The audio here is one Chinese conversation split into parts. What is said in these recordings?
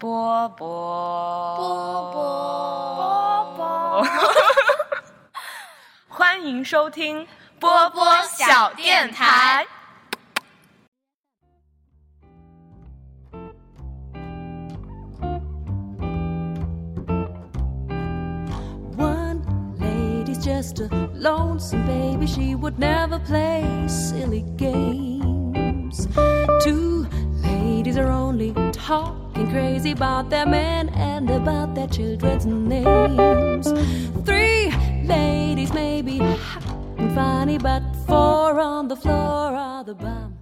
波波波波波，欢迎收听波波小电台。 One lady's just a lonesome baby. She would never play silly games. Two ladies are only talking Crazy about their men and about their children's names. Three ladies may be hot and funny, but four on the floor are the bum.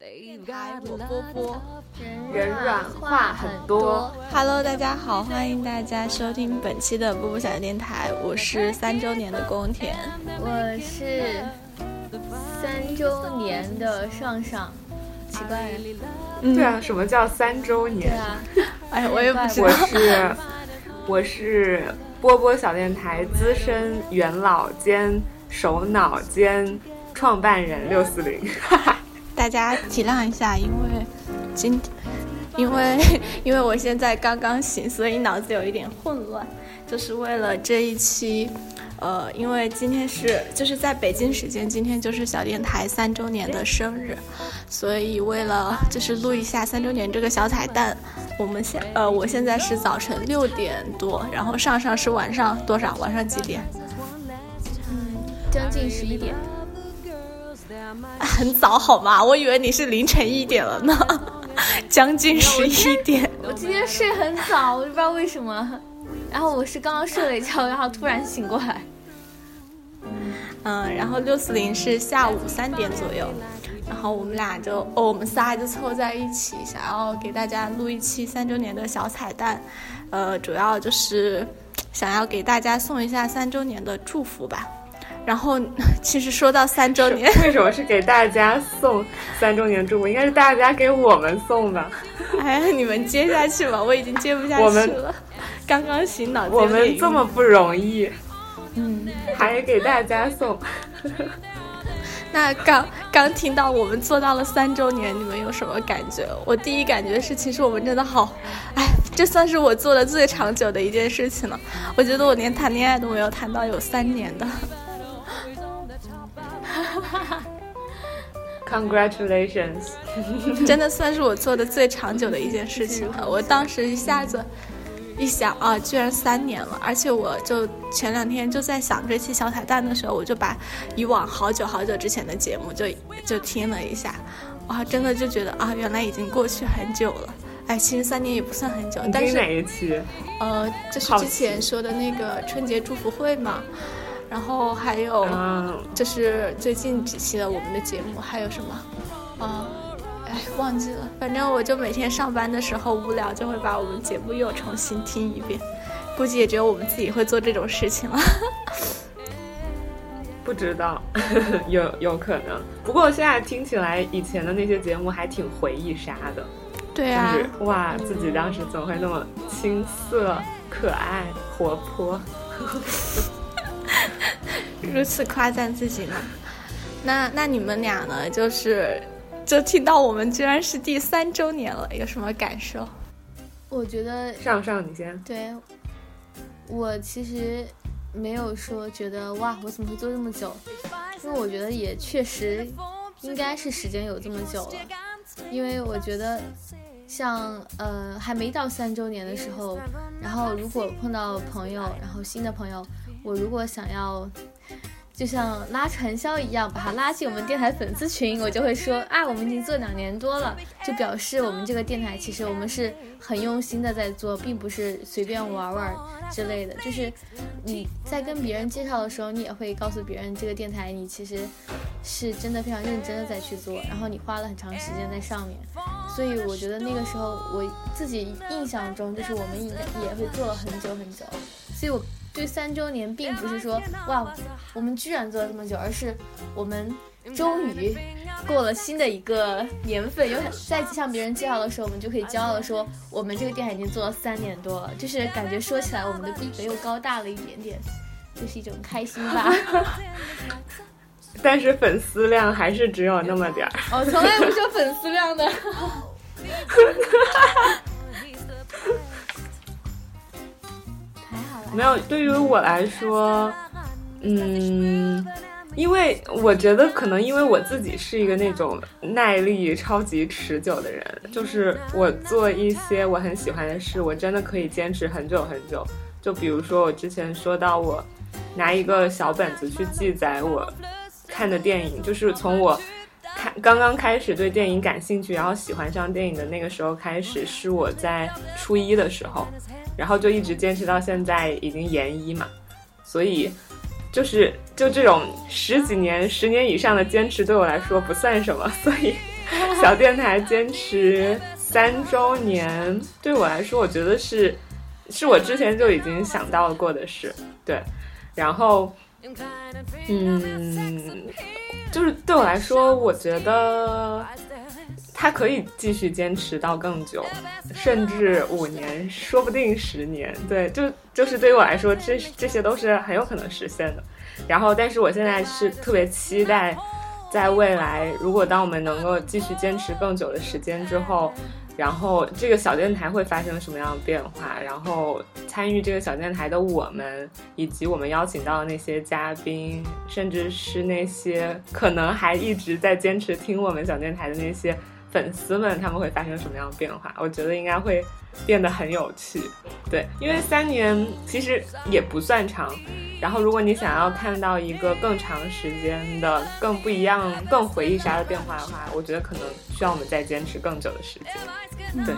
They've got a lot of 人软话很多。Hello，大家好，欢迎大家收听本期的波波小电台，我是三周年的宫田。我是三周年的上上，奇怪嗯，对啊，什么叫三周对年？啊，哎，我也不知道我。是我是波波小电台资深元老兼首脑兼创办人六四零。大家体谅一下，因为今因为 因为我现在刚刚醒，所以脑子有一点混乱。就是为了这一期，呃，因为今天是就是在北京时间，今天就是小电台三周年的生日，所以为了就是录一下三周年这个小彩蛋，我们现呃我现在是早晨六点多，然后上上是晚上多少？晚上几点？嗯将近十一点，很早好吗？我以为你是凌晨一点了呢，将近十一点。我今天睡很早，我就不知道为什么。然后我是刚刚睡了一觉，然后突然醒过来。嗯，然后六四零是下午三点左右，然后我们俩就哦，我们仨就凑在一起，想要给大家录一期三周年的小彩蛋，呃，主要就是想要给大家送一下三周年的祝福吧。然后其实说到三周年，为什么是给大家送三周年祝福？应该是大家给我们送的。哎呀，你们接下去吧，我已经接不下我们去了。刚刚醒，脑我们这么不容易，嗯。还给大家送。那刚刚听到我们做到了三周年，你们有什么感觉？我第一感觉是，其实我们真的好，哎，这算是我做的最长久的一件事情了。我觉得我连谈恋爱都没有谈到有三年的。Congratulations！真的算是我做的最长久的一件事情了。我当时一下子一想啊，居然三年了，而且我就前两天就在想这期小彩蛋的时候，我就把以往好久好久之前的节目就就听了一下，哇，真的就觉得啊，原来已经过去很久了。哎，其实三年也不算很久，但是哪一期？呃，就是之前说的那个春节祝福会嘛，然后还有嗯，就是最近几期的我们的节目，还有什么？啊、哎，忘记了。反正我就每天上班的时候无聊，就会把我们节目又重新听一遍。估计也只有我们自己会做这种事情了。不知道，有有可能。不过现在听起来，以前的那些节目还挺回忆杀的。对啊，就是哇，自己当时怎么会那么青涩、可爱、活泼？如此夸赞自己呢。那那你们俩呢？就是就听到我们居然是第三周年了，有什么感受？我觉得上上，你先。对，我其实没有说觉得哇，我怎么会做这么久？因为我觉得也确实应该是时间有这么久了，因为我觉得像呃还没到三周年的时候，然后如果碰到朋友，然后新的朋友，我如果想要。就像拉传销一样，把他拉进我们电台粉丝群，我就会说啊，我们已经做两年多了，就表示我们这个电台其实我们是很用心的在做，并不是随便玩玩之类的。就是你在跟别人介绍的时候，你也会告诉别人这个电台你其实是真的非常认真的在去做，然后你花了很长时间在上面。所以我觉得那个时候我自己印象中，就是我们应该也会做了很久很久。所以我对三周年并不是说哇，我们居然做了这么久，而是我们终于过了新的一个年份，有再向别人介绍的时候，我们就可以骄傲的说，我们这个电台已经做了三年多了，就是感觉说起来我们的逼格又高大了一点点，就是一种开心吧。但是粉丝量还是只有那么点儿。我 从来不说粉丝量的。没有，对于我来说，嗯，因为我觉得可能因为我自己是一个那种耐力超级持久的人，就是我做一些我很喜欢的事，我真的可以坚持很久很久。就比如说我之前说到我拿一个小本子去记载我看的电影，就是从我。看，刚刚开始对电影感兴趣，然后喜欢上电影的那个时候开始，是我在初一的时候，然后就一直坚持到现在，已经研一嘛。所以，就是就这种十几年、十年以上的坚持，对我来说不算什么。所以，小电台坚持三周年，对我来说，我觉得是，是我之前就已经想到过的事。对，然后。嗯，就是对我来说，我觉得他可以继续坚持到更久，甚至五年，说不定十年。对，就就是对于我来说，这这些都是很有可能实现的。然后，但是我现在是特别期待，在未来，如果当我们能够继续坚持更久的时间之后。然后这个小电台会发生什么样的变化？然后参与这个小电台的我们，以及我们邀请到的那些嘉宾，甚至是那些可能还一直在坚持听我们小电台的那些粉丝们，他们会发生什么样的变化？我觉得应该会变得很有趣。对，因为三年其实也不算长。然后，如果你想要看到一个更长时间的、更不一样、更回忆杀的变化的话，我觉得可能需要我们再坚持更久的时间。对。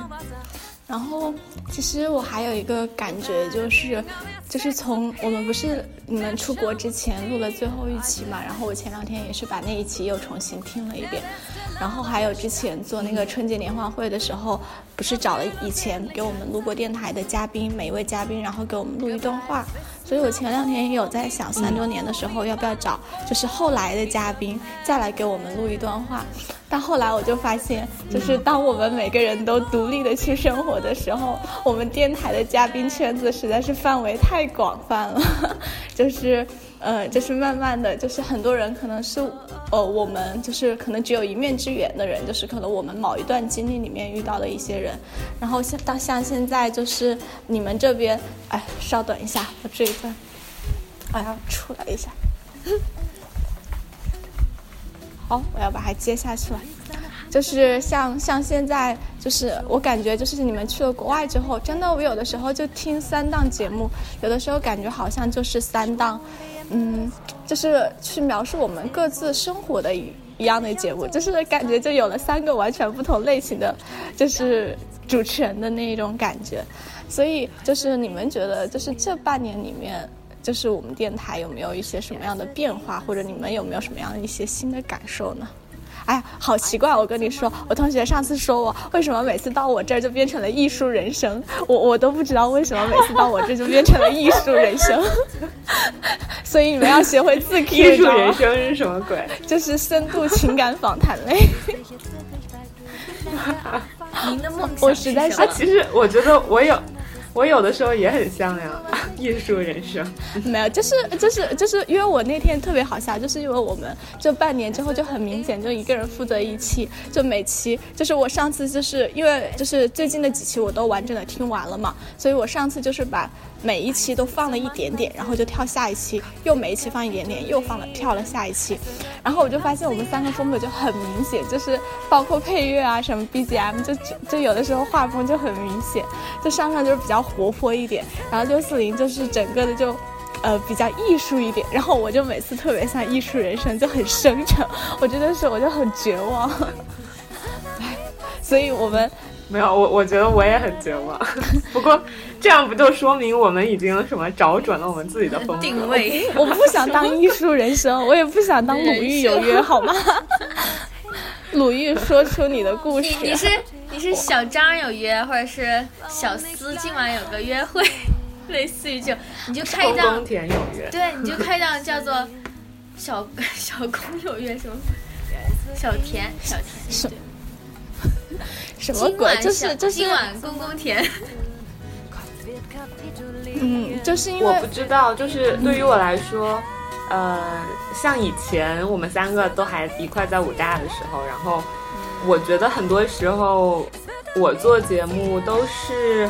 然后，其实我还有一个感觉，就是，就是从我们不是你们出国之前录了最后一期嘛，然后我前两天也是把那一期又重新听了一遍。然后还有之前做那个春节联欢会的时候，不是找了以前给我们录过电台的嘉宾，每一位嘉宾，然后给我们录一段话。所以我前两天也有在想，三周年的时候要不要找就是后来的嘉宾再来给我们录一段话。但后来我就发现，就是当我们每个人都独立的去生活的时候，我们电台的嘉宾圈子实在是范围太广泛了，就是。呃，就是慢慢的就是很多人可能是，呃，我们就是可能只有一面之缘的人，就是可能我们某一段经历里面遇到的一些人，然后像到像现在就是你们这边，哎，稍等一下，我这一段，我要出来一下，好，我要把它接下去了，就是像像现在，就是我感觉就是你们去了国外之后，真的我有的时候就听三档节目，有的时候感觉好像就是三档。嗯，就是去描述我们各自生活的一一样的节目，就是感觉就有了三个完全不同类型的，就是主持人的那一种感觉。所以，就是你们觉得，就是这半年里面，就是我们电台有没有一些什么样的变化，或者你们有没有什么样一些新的感受呢？哎，好奇怪！我跟你说，我同学上次说我为什么每次到我这儿就变成了艺术人生，我我都不知道为什么每次到我这就变成了艺术人生。所以你们要学会自 Q。艺术人生是什么鬼？就是深度情感访谈类。您的梦想？我实在是，其实我觉得我有。我有的时候也很像呀，艺术人生。没有，就是就是就是因为我那天特别好笑，就是因为我们这半年之后就很明显，就一个人负责一期，就每期就是我上次就是因为就是最近的几期我都完整的听完了嘛，所以我上次就是把。每一期都放了一点点，然后就跳下一期，又每一期放一点点，又放了跳了下一期，然后我就发现我们三个风格就很明显，就是包括配乐啊什么 BGM，就就有的时候画风就很明显，就上上就是比较活泼一点，然后六四零就是整个的就，呃比较艺术一点，然后我就每次特别像艺术人生，就很深沉，我真的是我就很绝望，所以我们。没有我，我觉得我也很绝望。不过这样不就说明我们已经什么找准了我们自己的风格定位？我不想当艺术人生，我也不想当鲁豫有约，好吗？鲁豫说出你的故事。你是你是小张有约，或者是小司今晚有个约会，类似于就你就开一档。田有约。对，你就开一档叫做小小公有约什么？小田小田。什么鬼？就是就是今晚公公甜。嗯，就是因为我不知道，就是对于我来说，呃，像以前我们三个都还一块在武大的时候，然后我觉得很多时候我做节目都是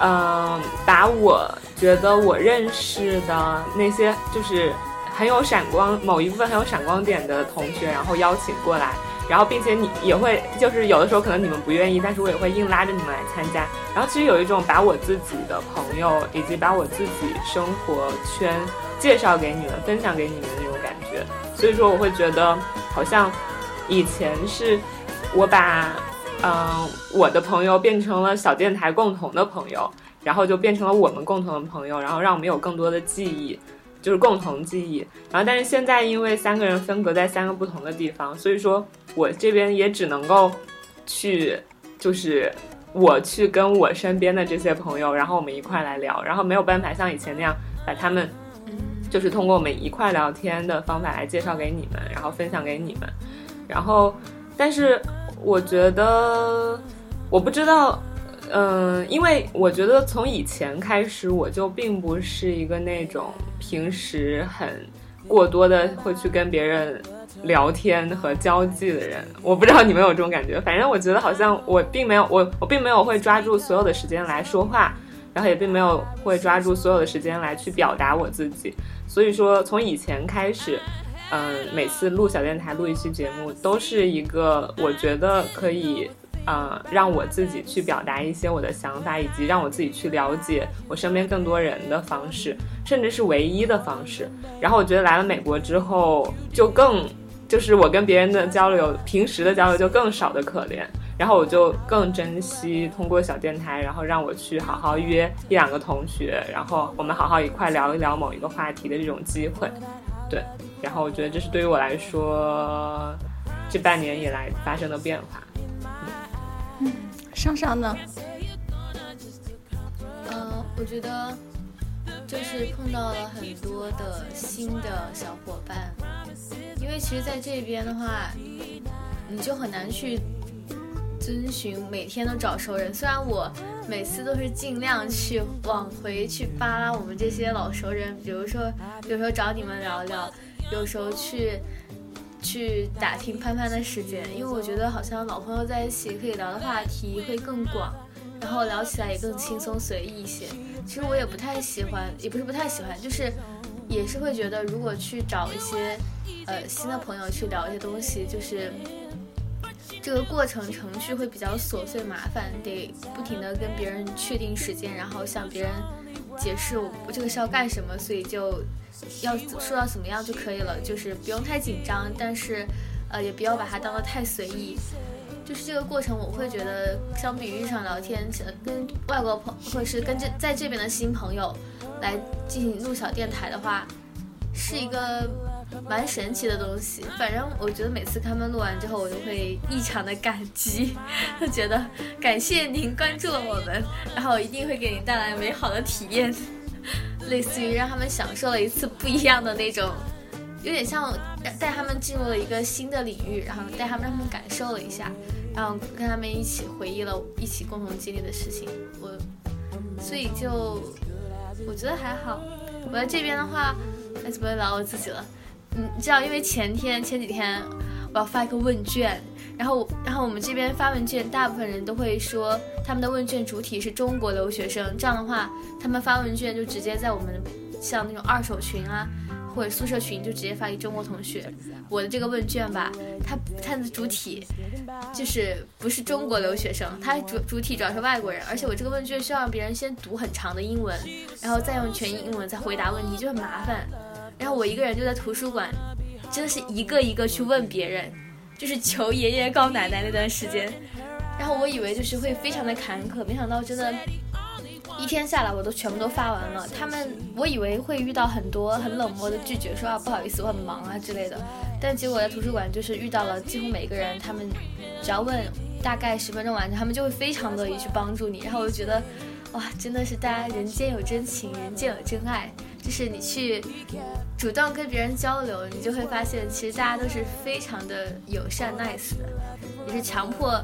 嗯，把我觉得我认识的那些就是很有闪光某一部分很有闪光点的同学，然后邀请过来，然后并且你也会就是有的时候可能你们不愿意，但是我也会硬拉着你们来参加。然后其实有一种把我自己的朋友以及把我自己生活圈介绍给你们、分享给你们的那种感觉。所以说我会觉得好像以前是我把。嗯，我的朋友变成了小电台共同的朋友，然后就变成了我们共同的朋友，然后让我们有更多的记忆，就是共同记忆。然后，但是现在因为三个人分隔在三个不同的地方，所以说我这边也只能够去，就是我去跟我身边的这些朋友，然后我们一块来聊，然后没有办法像以前那样把他们，就是通过我们一块聊天的方法来介绍给你们，然后分享给你们，然后，但是。我觉得，我不知道，嗯，因为我觉得从以前开始，我就并不是一个那种平时很过多的会去跟别人聊天和交际的人。我不知道你们有这种感觉，反正我觉得好像我并没有，我我并没有会抓住所有的时间来说话，然后也并没有会抓住所有的时间来去表达我自己。所以说，从以前开始。嗯，每次录小电台录一期节目，都是一个我觉得可以，呃，让我自己去表达一些我的想法，以及让我自己去了解我身边更多人的方式，甚至是唯一的方式。然后我觉得来了美国之后，就更就是我跟别人的交流，平时的交流就更少的可怜。然后我就更珍惜通过小电台，然后让我去好好约一两个同学，然后我们好好一块聊一聊某一个话题的这种机会。对，然后我觉得这是对于我来说这半年以来发生的变化。上上呢？呃，我觉得就是碰到了很多的新的小伙伴，因为其实在这边的话，你就很难去遵循每天都找熟人。虽然我每次都是尽量去往回去扒拉我们这些老熟人，比如说有时候找你们聊聊，有时候去去打听潘潘的时间，因为我觉得好像老朋友在一起可以聊的话题会更广，然后聊起来也更轻松随意一些。其实我也不太喜欢，也不是不太喜欢，就是也是会觉得如果去找一些呃新的朋友去聊一些东西，就是。这个过程程序会比较琐碎麻烦，得不停的跟别人确定时间，然后向别人解释我这个是要干什么，所以就要说到怎么样就可以了，就是不用太紧张，但是呃也不要把它当得太随意。就是这个过程，我会觉得相比于日常聊天，跟外国朋或者是跟这在这边的新朋友来进行录小电台的话，是一个。蛮神奇的东西，反正我觉得每次他们录完之后，我就会异常的感激，就 觉得感谢您关注了我们，然后一定会给您带来美好的体验，类似于让他们享受了一次不一样的那种，有点像带他们进入了一个新的领域，然后带他们让他们感受了一下，然后跟他们一起回忆了一起共同经历的事情，我，所以就我觉得还好，我在这边的话，那就不会聊我自己了？嗯，知道，因为前天前几天我要发一个问卷，然后然后我们这边发问卷，大部分人都会说他们的问卷主体是中国留学生，这样的话，他们发问卷就直接在我们像那种二手群啊或者宿舍群就直接发给中国同学。我的这个问卷吧，它它的主体就是不是中国留学生，它主主体主要是外国人，而且我这个问卷需要让别人先读很长的英文，然后再用全英文再回答问题，就很麻烦。然后我一个人就在图书馆，真的是一个一个去问别人，就是求爷爷告奶奶那段时间。然后我以为就是会非常的坎坷，没想到真的，一天下来我都全部都发完了。他们我以为会遇到很多很冷漠的拒绝，说啊不好意思我很忙啊之类的。但结果在图书馆就是遇到了几乎每个人，他们只要问大概十分钟完成，他们就会非常乐意去帮助你。然后我就觉得，哇，真的是大家人间有真情，人间有真爱。就是你去主动跟别人交流，你就会发现，其实大家都是非常的友善、nice 的。你是强迫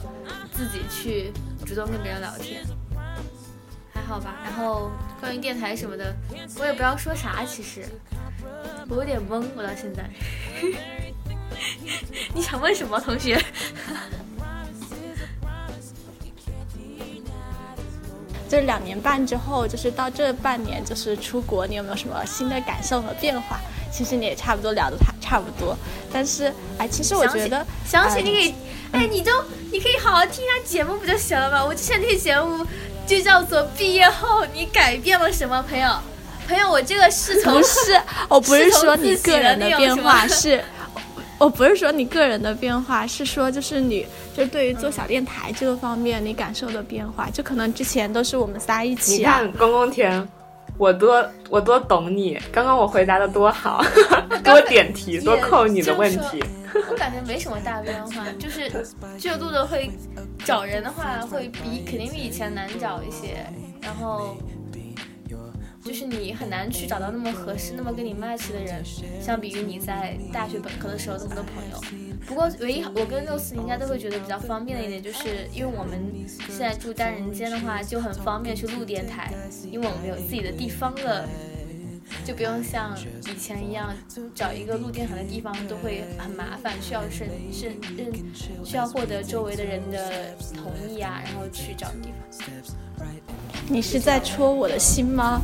自己去主动跟别人聊天，还好吧？然后关于电台什么的，我也不知道说啥。其实我有点懵，我到现在。你想问什么，同学？就是两年半之后，就是到这半年，就是出国，你有没有什么新的感受和变化？其实你也差不多聊的差差不多，但是哎，其实我觉得，详细你可以，哎，你就你可以好好听一下节目不就行了吗？我之前那个节目就叫做毕业后你改变了什么，朋友，朋友，我这个是从不是，我不是说你个人的变化是。我不是说你个人的变化，是说就是你，就对于做小电台这个方面，你感受的变化，就可能之前都是我们仨一起。你看，公公田，我多我多懂你。刚刚我回答的多好，多点题，多扣你的问题。我感觉没什么大变化，就是就录的会找人的话，会比肯定比以前难找一些，然后。就是你很难去找到那么合适、那么跟你 match 的人，相比于你在大学本科的时候那么多朋友。不过，唯一我跟六四应该都会觉得比较方便的一点，就是因为我们现在住单人间的话，就很方便去录电台，因为我们有自己的地方了，就不用像以前一样找一个录电台的地方都会很麻烦，需要是是认需要获得周围的人的同意啊，然后去找地方。你是在戳我的心吗？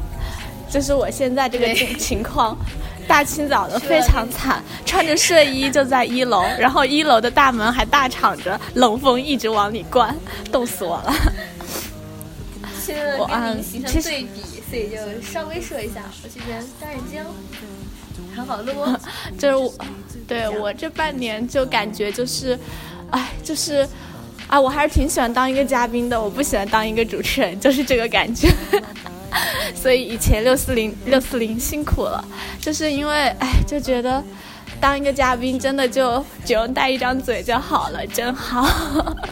就是我现在这个情况，大清早的非常惨，穿着睡衣就在一楼，然后一楼的大门还大敞着，冷风一直往里灌，冻死我了。我啊，形成对比，所以就稍微说一下，我这边单人间很好录。就是我，对我这半年就感觉就是，哎，就是。啊，我还是挺喜欢当一个嘉宾的，我不喜欢当一个主持人，就是这个感觉。所以以前六四零六四零辛苦了，就是因为哎，就觉得当一个嘉宾真的就只用带一张嘴就好了，真好。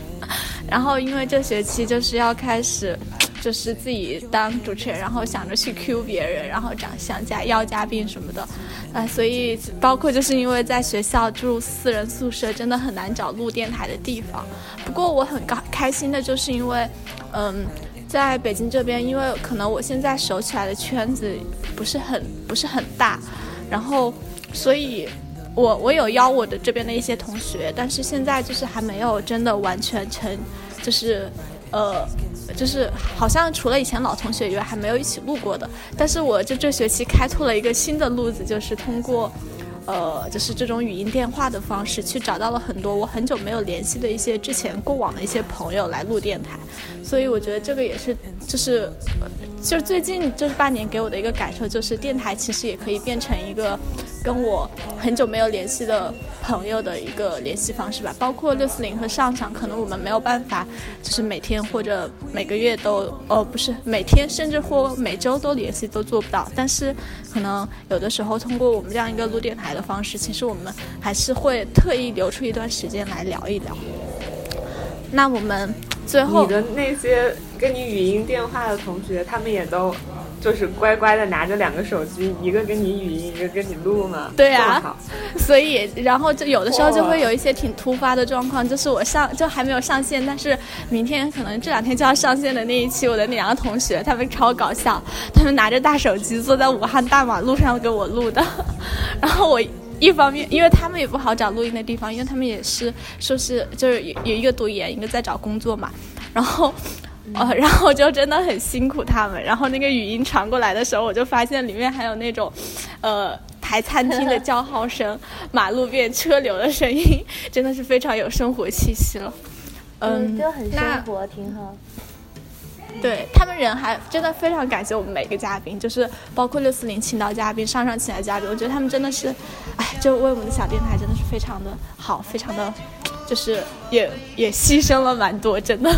然后因为这学期就是要开始。就是自己当主持人，然后想着去 Q 别人，然后找想加邀嘉宾什么的，啊，所以包括就是因为在学校住四人宿舍，真的很难找录电台的地方。不过我很高开心的就是因为，嗯，在北京这边，因为可能我现在熟起来的圈子不是很不是很大，然后所以，我我有邀我的这边的一些同学，但是现在就是还没有真的完全成，就是，呃。就是好像除了以前老同学以外，还没有一起录过的。但是我就这学期开拓了一个新的路子，就是通过，呃，就是这种语音电话的方式，去找到了很多我很久没有联系的一些之前过往的一些朋友来录电台。所以我觉得这个也是，就是，就是最近这半年给我的一个感受，就是电台其实也可以变成一个。跟我很久没有联系的朋友的一个联系方式吧，包括六四零和上上，可能我们没有办法，就是每天或者每个月都，哦，不是每天，甚至或每周都联系都做不到。但是可能有的时候通过我们这样一个录电台的方式，其实我们还是会特意留出一段时间来聊一聊。那我们最后你的那些跟你语音电话的同学，他们也都。就是乖乖的拿着两个手机，一个跟你语音，一个跟你录嘛。对啊，所以然后就有的时候就会有一些挺突发的状况，就是我上就还没有上线，但是明天可能这两天就要上线的那一期，我的那两个同学他们超搞笑，他们拿着大手机坐在武汉大马路上给我录的，然后我一方面因为他们也不好找录音的地方，因为他们也是说是就是有有一个读研，一个在找工作嘛，然后。呃，然后就真的很辛苦他们。然后那个语音传过来的时候，我就发现里面还有那种，呃，台餐厅的叫号声、马路边车流的声音，真的是非常有生活气息了。嗯，就很生活，挺好。对他们人还真的非常感谢我们每个嘉宾，就是包括六四零请到嘉宾、上上请来嘉宾，我觉得他们真的是，哎，就为我们的小电台真的是非常的好，非常的，就是也也牺牲了蛮多，真的。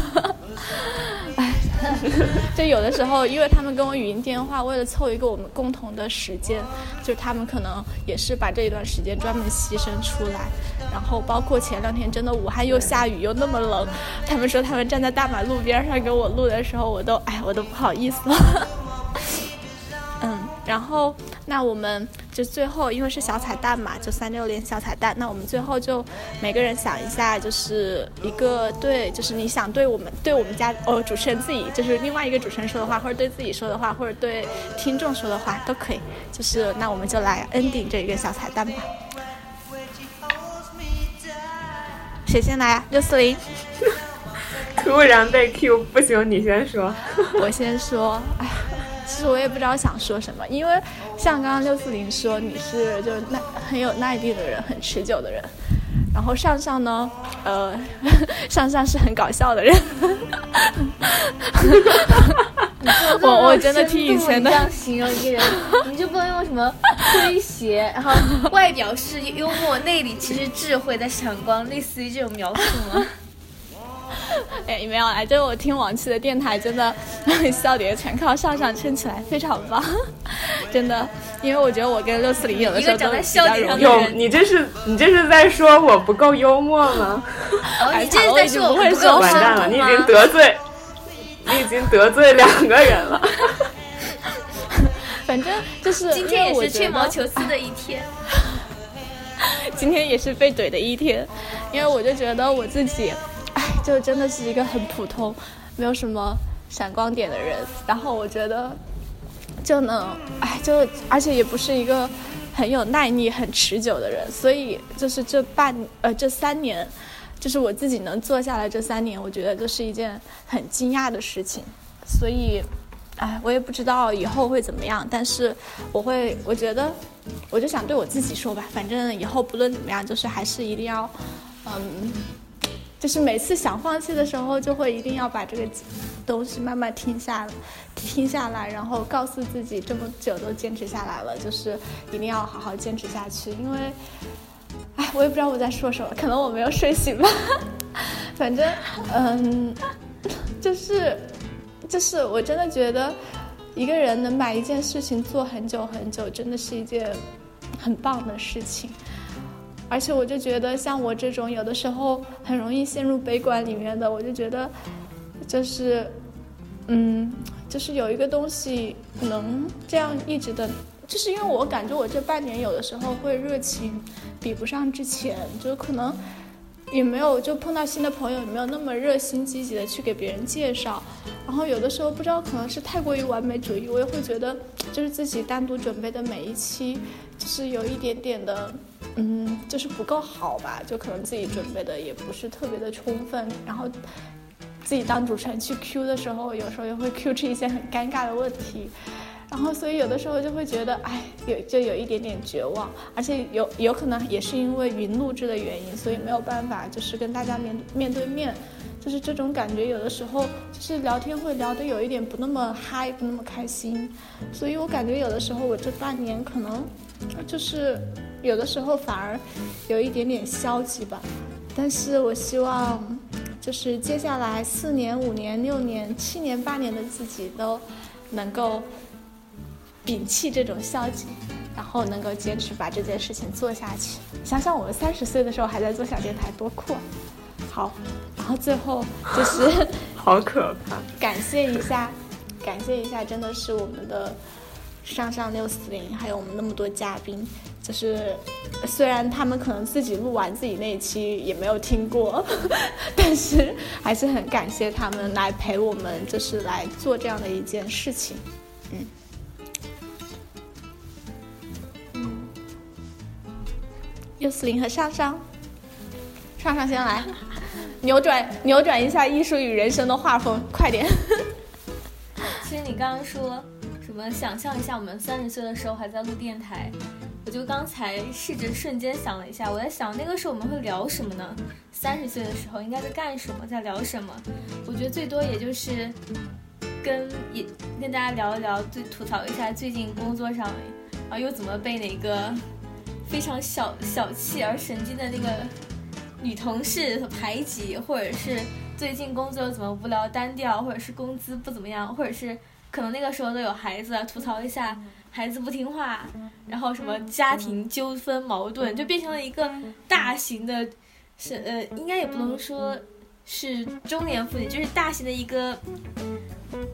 就有的时候，因为他们跟我语音电话，为了凑一个我们共同的时间，就他们可能也是把这一段时间专门牺牲出来。然后包括前两天真的武汉又下雨又那么冷，他们说他们站在大马路边上给我录的时候，我都哎我都不好意思了。嗯，然后那我们就最后，因为是小彩蛋嘛，就三六零小彩蛋。那我们最后就每个人想一下，就是一个对，就是你想对我们对我们家哦主持人自己，就是另外一个主持人说的话，或者对自己说的话，或者对听众说的话都可以。就是那我们就来 ending 这一个小彩蛋吧。谁先来啊？六四零。突然被 Q，不行，你先说。我先说，哎，其实我也不知道想说什么，因为像刚刚六四零说你是就是耐很有耐力的人，很持久的人，然后上上呢，呃，上上是很搞笑的人。我我真的听以前的这样形容一个人，你就不能用什么诙谐，然后外表是幽默，内里其实智慧在闪光，类似于这种描述吗？哎，没有啦，就是我听往期的电台，真的 笑点全靠上上撑起来，非常棒，真的。因为我觉得我跟六四零有的时候都比较容易。有你这是你这是在说我不够幽默吗？哦，你这是在说我不够完蛋了，你已经得罪，你已经得罪两个人了。反正就是今天也是吹毛求疵的一天，今天也是被怼的一天，因为我就觉得我自己。就真的是一个很普通，没有什么闪光点的人。然后我觉得，就能，哎，就而且也不是一个很有耐力、很持久的人。所以就是这半呃这三年，就是我自己能做下来这三年，我觉得这是一件很惊讶的事情。所以，哎，我也不知道以后会怎么样。但是我会，我觉得，我就想对我自己说吧，反正以后不论怎么样，就是还是一定要，嗯。就是每次想放弃的时候，就会一定要把这个东西慢慢听下来，听下来，然后告诉自己这么久都坚持下来了，就是一定要好好坚持下去。因为，哎，我也不知道我在说什么，可能我没有睡醒吧。反正，嗯，就是，就是我真的觉得，一个人能把一件事情做很久很久，真的是一件很棒的事情。而且我就觉得，像我这种有的时候很容易陷入悲观里面的，我就觉得，就是，嗯，就是有一个东西能这样一直的，就是因为我感觉我这半年有的时候会热情比不上之前，就可能也没有就碰到新的朋友也没有那么热心积极的去给别人介绍，然后有的时候不知道可能是太过于完美主义，我也会觉得就是自己单独准备的每一期就是有一点点的。嗯，就是不够好吧？就可能自己准备的也不是特别的充分，然后自己当主持人去 Q 的时候，有时候也会 Q 出一些很尴尬的问题，然后所以有的时候就会觉得，哎，有就有一点点绝望，而且有有可能也是因为云录制的原因，所以没有办法就是跟大家面面对面，就是这种感觉，有的时候就是聊天会聊得有一点不那么嗨，不那么开心，所以我感觉有的时候我这半年可能就是。有的时候反而有一点点消极吧，但是我希望，就是接下来四年、五年、六年、七年、八年的自己都能够摒弃这种消极，然后能够坚持把这件事情做下去。想想我们三十岁的时候还在做小电台，多酷！好，然后最后就是 好可怕，感谢一下，感谢一下，真的是我们的上上六四零，还有我们那么多嘉宾。就是，虽然他们可能自己录完自己那一期也没有听过，但是还是很感谢他们来陪我们，就是来做这样的一件事情。嗯，嗯，六四零和上上，上上先来，扭转扭转一下艺术与人生的画风，快点。其实你刚刚说我们？想象一下，我们三十岁的时候还在录电台。我就刚才试着瞬间想了一下，我在想那个时候我们会聊什么呢？三十岁的时候应该在干什么，在聊什么？我觉得最多也就是跟也跟大家聊一聊，最吐槽一下最近工作上啊又怎么被哪个非常小小气而神经的那个女同事排挤，或者是最近工作怎么无聊单调，或者是工资不怎么样，或者是可能那个时候都有孩子，吐槽一下。孩子不听话，然后什么家庭纠纷矛盾，就变成了一个大型的，是呃，应该也不能说是中年妇女，就是大型的一个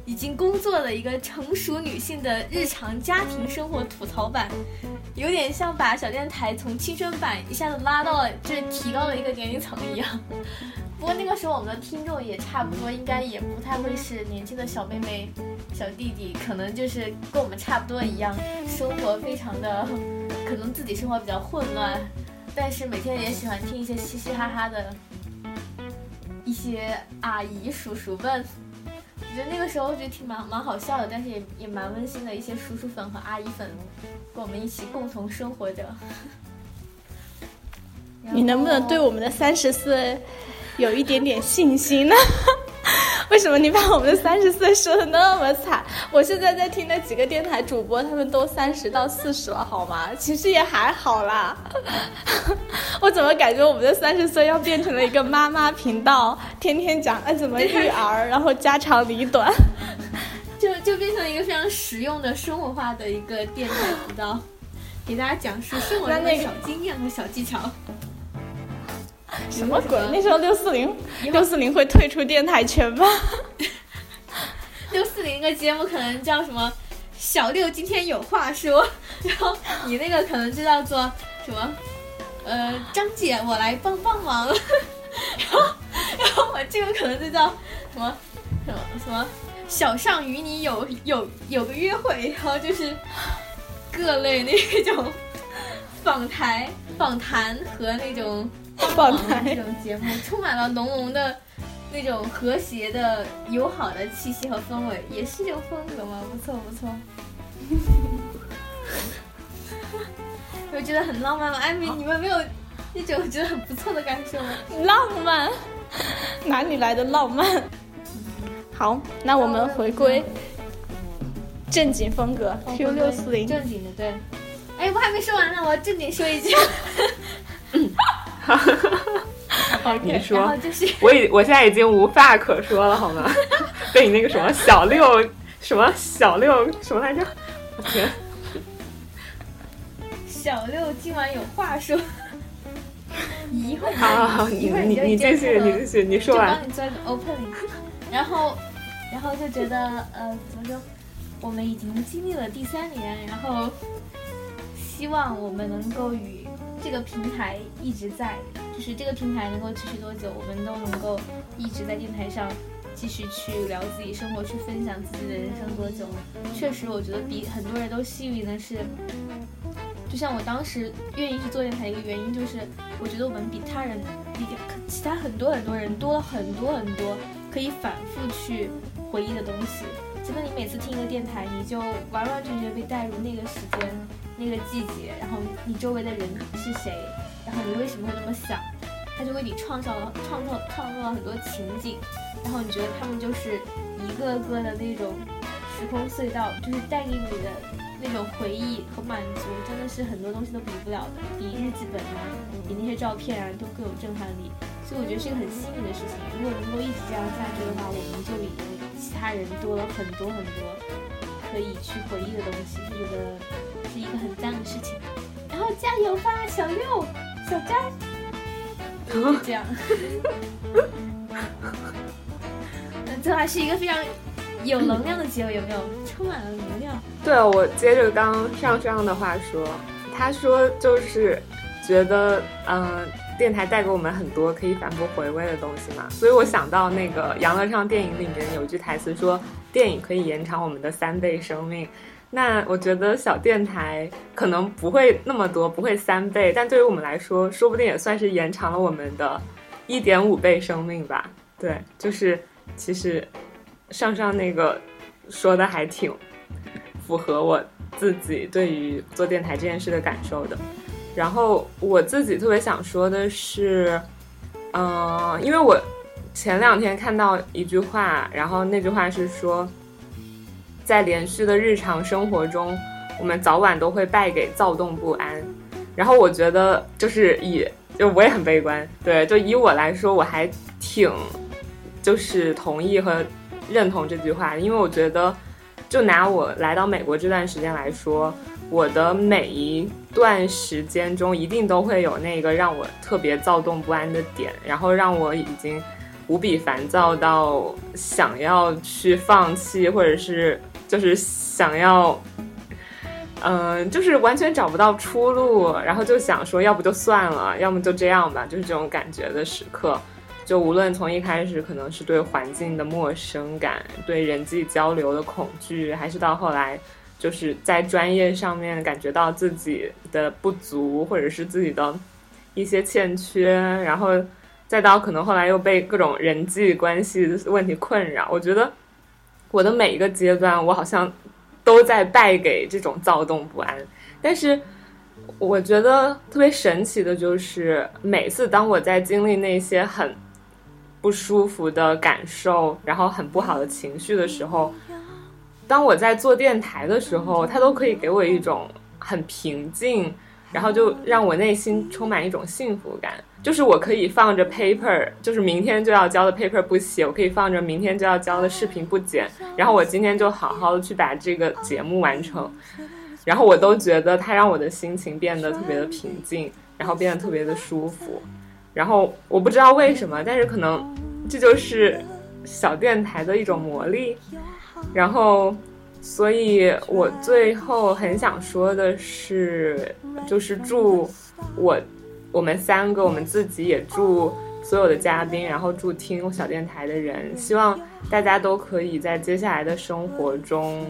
已经工作的一个成熟女性的日常家庭生活吐槽版，有点像把小电台从青春版一下子拉到了，就是提高了一个年龄层一样。不过那个时候我们的听众也差不多，应该也不太会是年轻的小妹妹、小弟弟，可能就是跟我们差不多一样，生活非常的，可能自己生活比较混乱，但是每天也喜欢听一些嘻嘻哈哈的一些阿姨叔叔们。我觉得那个时候我觉得挺蛮蛮好笑的，但是也也蛮温馨的。一些叔叔粉和阿姨粉跟我们一起共同生活着。你能不能对我们的三十岁有一点点信心呢？为什么你把我们的三十岁说的那么惨？我现在在听那几个电台主播，他们都三十到四十了，好吗？其实也还好啦。我怎么感觉我们的三十岁要变成了一个妈妈频道，天天讲哎怎么育儿，然后家长里短，就就变成一个非常实用的生活化的一个电台频道，给大家讲述生活中的小经验和小技巧。什么鬼？那时候六四零六四零会退出电台圈吗？六四零个节目可能叫什么？小六今天有话说，然后你那个可能就叫做什么？呃，张姐我来帮帮忙，然后然后我这个可能就叫什么什么什么？小尚与你有有有个约会，然后就是各类那种访谈访谈和那种。访谈这种节目充满了浓浓的那种和谐的友好的气息和氛围，也是一种风格吗？不错不错，我觉得很浪漫吗？艾米，你们没有一种觉得很不错的感受吗？浪漫？哪里来的浪漫？好，那我们回归正经风格，Q 六四零正经的对。哎，我还没说完呢，我要正经说一句。哈哈哈哈你说，就是我已我现在已经无话可说了，好吗？被你那个什么小六什么小六什么来着？我天！小六今晚有话说。一会儿，好好好，你你你继续，你继续，你说完。就帮你做一个 opening，然后然后就觉得呃，怎么说？我们已经经历了第三年，然后希望我们能够与。这个平台一直在，就是这个平台能够持续多久，我们都能够一直在电台上继续去聊自己生活，去分享自己的人生多久。确实，我觉得比很多人都幸运的是，就像我当时愿意去做电台一个原因，就是我觉得我们比他人，比其他很多很多人多了很多很多可以反复去回忆的东西。真的，你每次听一个电台，你就完完全全被带入那个时间。那个季节，然后你周围的人是谁，然后你为什么会那么想，他就为你创造了创造创造了很多情景，然后你觉得他们就是一个个的那种时空隧道，就是带给你的那种回忆和满足，真的是很多东西都比不了的，比日记本啊，比那些照片啊都更有震撼力。所以我觉得是一个很幸运的事情，如果能够一直这样下去的话，我们就比其他人多了很多很多可以去回忆的东西，就觉得。是一个很赞的事情，然后加油吧，小六、小詹，就这样。那这还是一个非常有能量的结尾，有没有？充满了能量。对，我接着刚上上的话说，他说就是觉得，嗯，电台带给我们很多可以反复回味的东西嘛，所以我想到那个杨乐昌电影里面有一句台词说，电影可以延长我们的三倍生命。那我觉得小电台可能不会那么多，不会三倍，但对于我们来说，说不定也算是延长了我们的一点五倍生命吧。对，就是其实上上那个说的还挺符合我自己对于做电台这件事的感受的。然后我自己特别想说的是，嗯，因为我前两天看到一句话，然后那句话是说。在连续的日常生活中，我们早晚都会败给躁动不安。然后我觉得，就是以就我也很悲观，对，就以我来说，我还挺就是同意和认同这句话，因为我觉得，就拿我来到美国这段时间来说，我的每一段时间中，一定都会有那个让我特别躁动不安的点，然后让我已经无比烦躁到想要去放弃，或者是。就是想要，嗯，就是完全找不到出路，然后就想说，要不就算了，要么就这样吧，就是这种感觉的时刻。就无论从一开始可能是对环境的陌生感，对人际交流的恐惧，还是到后来就是在专业上面感觉到自己的不足，或者是自己的一些欠缺，然后。再到可能后来又被各种人际关系问题困扰。我觉得我的每一个阶段，我好像都在败给这种躁动不安。但是我觉得特别神奇的就是，每次当我在经历那些很不舒服的感受，然后很不好的情绪的时候，当我在做电台的时候，它都可以给我一种很平静。然后就让我内心充满一种幸福感，就是我可以放着 paper，就是明天就要交的 paper 不写，我可以放着明天就要交的视频不剪，然后我今天就好好的去把这个节目完成，然后我都觉得它让我的心情变得特别的平静，然后变得特别的舒服，然后我不知道为什么，但是可能这就是小电台的一种魔力，然后。所以我最后很想说的是，就是祝我、我们三个、我们自己也祝所有的嘉宾，然后祝听小电台的人，希望大家都可以在接下来的生活中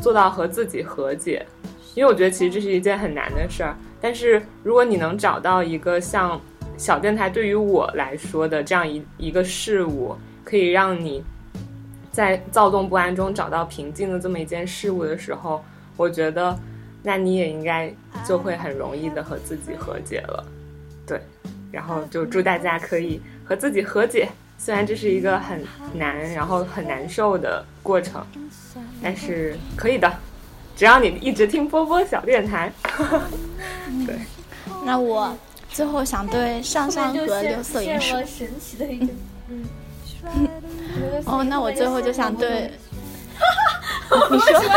做到和自己和解，因为我觉得其实这是一件很难的事儿。但是如果你能找到一个像小电台对于我来说的这样一一个事物，可以让你。在躁动不安中找到平静的这么一件事物的时候，我觉得，那你也应该就会很容易的和自己和解了，对。然后就祝大家可以和自己和解，虽然这是一个很难，然后很难受的过程，但是可以的，只要你一直听波波小电台。对。那我最后想对上上和刘瑟言说，神奇的一个，嗯。哦，那我最后就想对，你说啥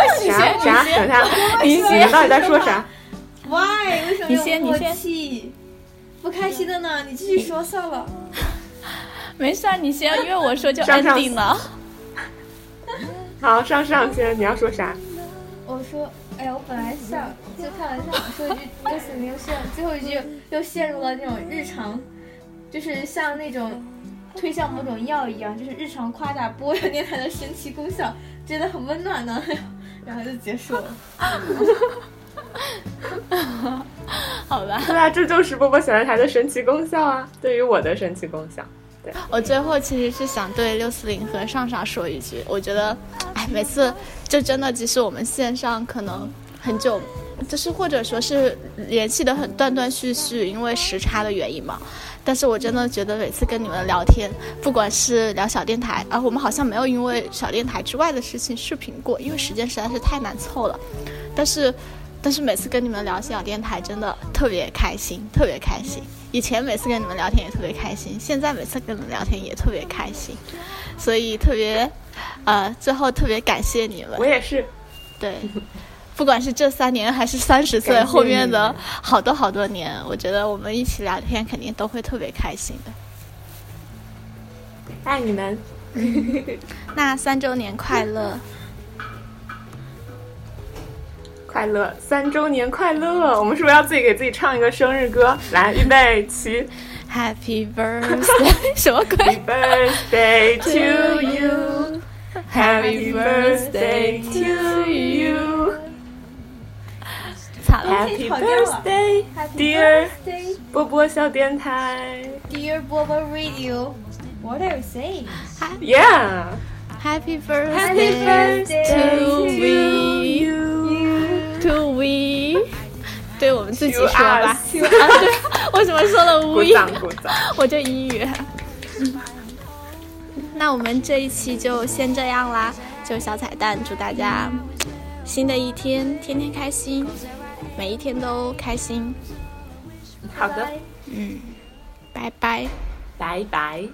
啥？等下，你你们到底在说啥？Why？为什么有默契？不开心的呢？你继续说算了。没事，你先，因为我说就安定了。好，上上先，你要说啥？我说，哎呀，我本来想就开玩笑说一句，又是又陷，最后一句又陷入了那种日常，就是像那种。推销某种药一样，就是日常夸大播客电台的神奇功效，觉得很温暖呢，然后就结束了。好吧。对啊，这就是波波小电台的神奇功效啊！对于我的神奇功效，对我最后其实是想对六四零和上上说一句，我觉得，哎，每次就真的，即使我们线上可能很久，就是或者说是联系的很断断续续，因为时差的原因嘛。但是我真的觉得每次跟你们聊天，不管是聊小电台，啊，我们好像没有因为小电台之外的事情视频过，因为时间实在是太难凑了。但是，但是每次跟你们聊小电台，真的特别开心，特别开心。以前每次跟你们聊天也特别开心，现在每次跟你们聊天也特别开心。所以特别，呃，最后特别感谢你们。我也是，对。不管是这三年还是三十岁后面的好多好多年，我觉得我们一起聊天肯定都会特别开心的。爱你们！那三周年快乐！快乐！三周年快乐！我们是不是要自己给自己唱一个生日歌？来，预备起！Happy birthday！什么鬼？Birthday to you！Happy birthday to you！Happy birthday, dear 波波小电台，Dear 波波 Radio。What are you saying? Yeah. Happy birthday to we, to we。对我们自己说吧。啊，对，为什么说了 we？我就英语。那我们这一期就先这样啦，就小彩蛋，祝大家新的一天天天开心。每一天都开心。好的，嗯，拜拜，拜拜。